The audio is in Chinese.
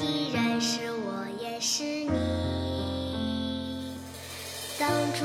依然是我也是你。当初